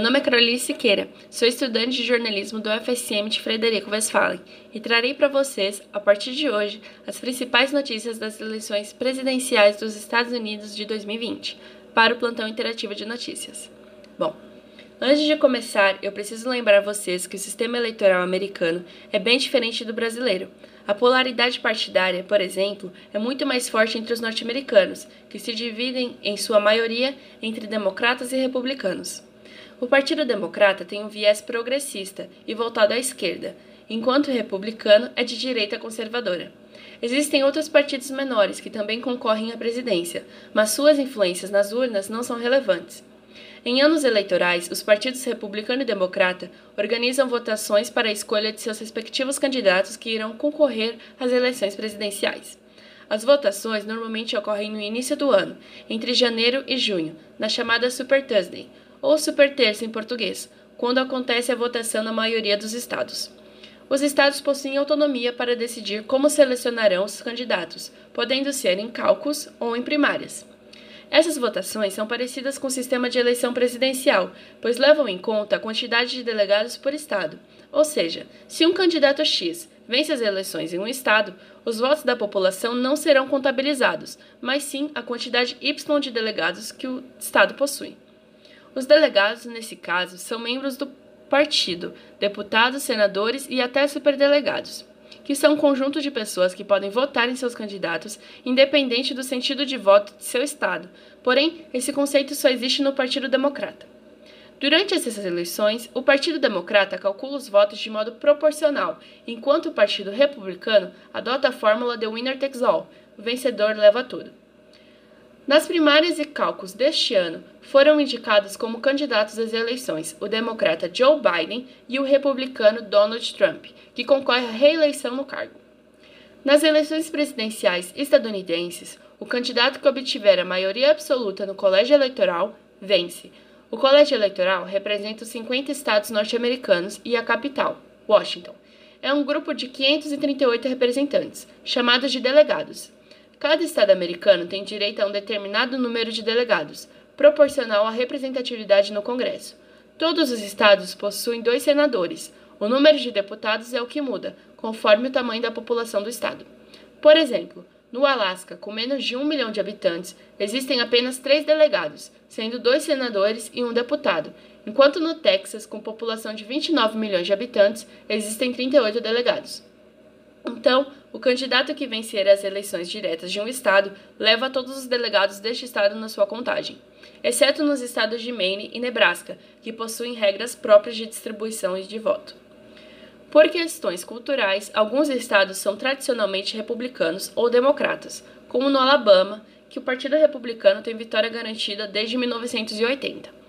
Meu nome é Carolina Siqueira, sou estudante de jornalismo do UFSM de Frederico Westphalen e trarei para vocês, a partir de hoje, as principais notícias das eleições presidenciais dos Estados Unidos de 2020, para o plantão interativo de notícias. Bom, antes de começar, eu preciso lembrar vocês que o sistema eleitoral americano é bem diferente do brasileiro. A polaridade partidária, por exemplo, é muito mais forte entre os norte-americanos, que se dividem, em sua maioria, entre democratas e republicanos. O Partido Democrata tem um viés progressista e voltado à esquerda, enquanto o republicano é de direita conservadora. Existem outros partidos menores que também concorrem à presidência, mas suas influências nas urnas não são relevantes. Em anos eleitorais, os partidos republicano e democrata organizam votações para a escolha de seus respectivos candidatos que irão concorrer às eleições presidenciais. As votações normalmente ocorrem no início do ano, entre janeiro e junho, na chamada Super Tuesday, ou superterça em português, quando acontece a votação na maioria dos estados. Os estados possuem autonomia para decidir como selecionarão os candidatos, podendo ser em cálculos ou em primárias. Essas votações são parecidas com o sistema de eleição presidencial, pois levam em conta a quantidade de delegados por estado. Ou seja, se um candidato X vence as eleições em um estado, os votos da população não serão contabilizados, mas sim a quantidade Y de delegados que o estado possui. Os delegados, nesse caso, são membros do partido, deputados, senadores e até superdelegados, que são um conjunto de pessoas que podem votar em seus candidatos, independente do sentido de voto de seu estado. Porém, esse conceito só existe no Partido Democrata. Durante essas eleições, o Partido Democrata calcula os votos de modo proporcional, enquanto o Partido Republicano adota a fórmula de winner takes all, o vencedor leva tudo. Nas primárias e cálculos deste ano, foram indicados como candidatos às eleições o democrata Joe Biden e o republicano Donald Trump, que concorre à reeleição no cargo. Nas eleições presidenciais estadunidenses, o candidato que obtiver a maioria absoluta no colégio eleitoral vence. O colégio eleitoral representa os 50 estados norte-americanos e a capital, Washington. É um grupo de 538 representantes, chamados de delegados, Cada estado americano tem direito a um determinado número de delegados, proporcional à representatividade no Congresso. Todos os estados possuem dois senadores. O número de deputados é o que muda, conforme o tamanho da população do estado. Por exemplo, no Alasca, com menos de um milhão de habitantes, existem apenas três delegados, sendo dois senadores e um deputado, enquanto no Texas, com população de 29 milhões de habitantes, existem 38 delegados. Então, o candidato que vencer as eleições diretas de um estado leva todos os delegados deste estado na sua contagem, exceto nos estados de Maine e Nebraska, que possuem regras próprias de distribuição e de voto. Por questões culturais, alguns estados são tradicionalmente republicanos ou democratas, como no Alabama, que o Partido Republicano tem vitória garantida desde 1980.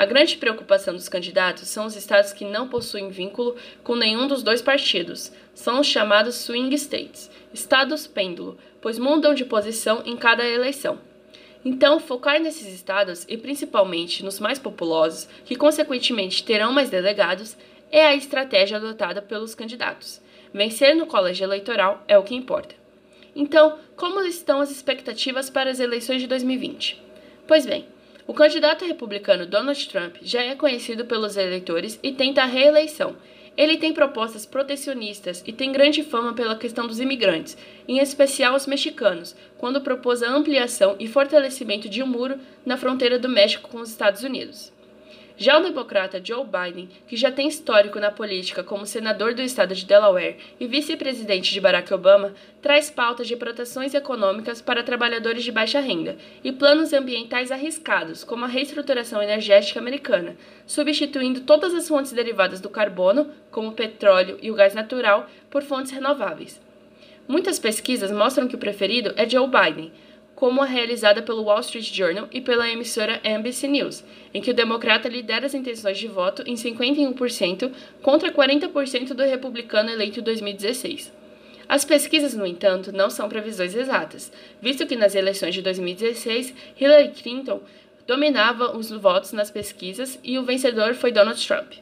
A grande preocupação dos candidatos são os estados que não possuem vínculo com nenhum dos dois partidos. São os chamados swing states, estados pêndulo, pois mudam de posição em cada eleição. Então, focar nesses estados e principalmente nos mais populosos, que consequentemente terão mais delegados, é a estratégia adotada pelos candidatos. Vencer no colégio eleitoral é o que importa. Então, como estão as expectativas para as eleições de 2020? Pois bem, o candidato republicano Donald Trump já é conhecido pelos eleitores e tenta a reeleição. Ele tem propostas protecionistas e tem grande fama pela questão dos imigrantes, em especial os mexicanos, quando propôs a ampliação e fortalecimento de um muro na fronteira do México com os Estados Unidos. Já o democrata Joe Biden, que já tem histórico na política como senador do estado de Delaware e vice-presidente de Barack Obama, traz pautas de proteções econômicas para trabalhadores de baixa renda e planos ambientais arriscados, como a reestruturação energética americana, substituindo todas as fontes derivadas do carbono, como o petróleo e o gás natural, por fontes renováveis. Muitas pesquisas mostram que o preferido é Joe Biden, como a realizada pelo Wall Street Journal e pela emissora NBC News, em que o democrata lidera as intenções de voto em 51% contra 40% do republicano eleito em 2016. As pesquisas, no entanto, não são previsões exatas, visto que nas eleições de 2016 Hillary Clinton dominava os votos nas pesquisas e o vencedor foi Donald Trump.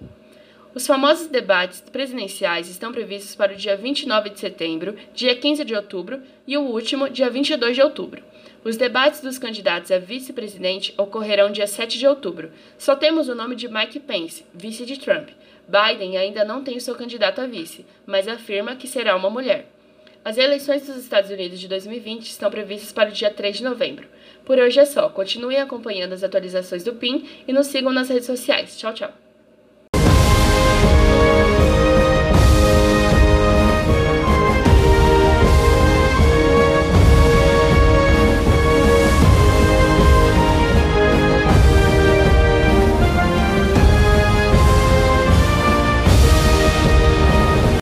Os famosos debates presidenciais estão previstos para o dia 29 de setembro, dia 15 de outubro e o último, dia 22 de outubro. Os debates dos candidatos a vice-presidente ocorrerão dia 7 de outubro. Só temos o nome de Mike Pence, vice de Trump. Biden ainda não tem o seu candidato a vice, mas afirma que será uma mulher. As eleições dos Estados Unidos de 2020 estão previstas para o dia 3 de novembro. Por hoje é só. Continuem acompanhando as atualizações do PIN e nos sigam nas redes sociais. Tchau, tchau.